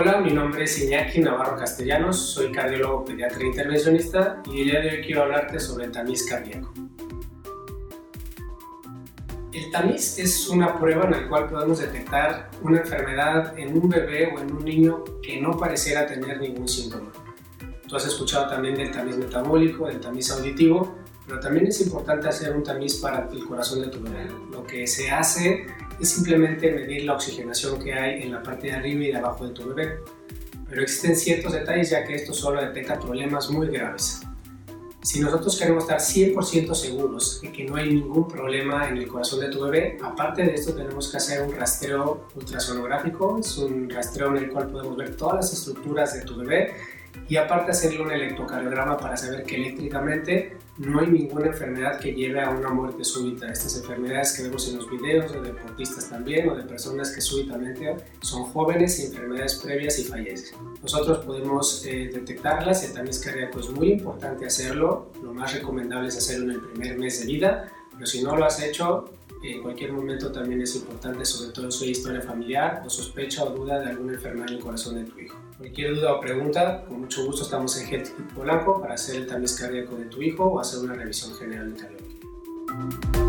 Hola, mi nombre es Iñaki Navarro Castellanos, soy cardiólogo pediatra intervencionista y el día de hoy quiero hablarte sobre el tamiz cardíaco. El tamiz es una prueba en la cual podemos detectar una enfermedad en un bebé o en un niño que no pareciera tener ningún síntoma. Tú has escuchado también del tamiz metabólico, del tamiz auditivo, pero también es importante hacer un tamiz para el corazón de tu bebé. Lo que se hace es simplemente medir la oxigenación que hay en la parte de arriba y de abajo de tu bebé. Pero existen ciertos detalles ya que esto solo detecta problemas muy graves. Si nosotros queremos estar 100% seguros de que no hay ningún problema en el corazón de tu bebé, aparte de esto tenemos que hacer un rastreo ultrasonográfico, es un rastreo en el cual podemos ver todas las estructuras de tu bebé y aparte hacerle un electrocardiograma para saber que eléctricamente no hay ninguna enfermedad que lleve a una muerte súbita. Estas enfermedades que vemos en los videos de deportistas también o de personas que súbitamente son jóvenes y enfermedades previas y fallecen. Nosotros podemos eh, detectarlas, el tamiz cardíaco es muy importante hacerlo, lo más recomendable es hacerlo en el primer mes de vida, pero si no lo has hecho, en cualquier momento también es importante, sobre todo si hay historia familiar o sospecha o duda de alguna enfermedad en el corazón de tu hijo. Cualquier duda o pregunta, con mucho gusto estamos en Kit Polanco para hacer el tamiz cardíaco de tu hijo o hacer una revisión general de cardiología.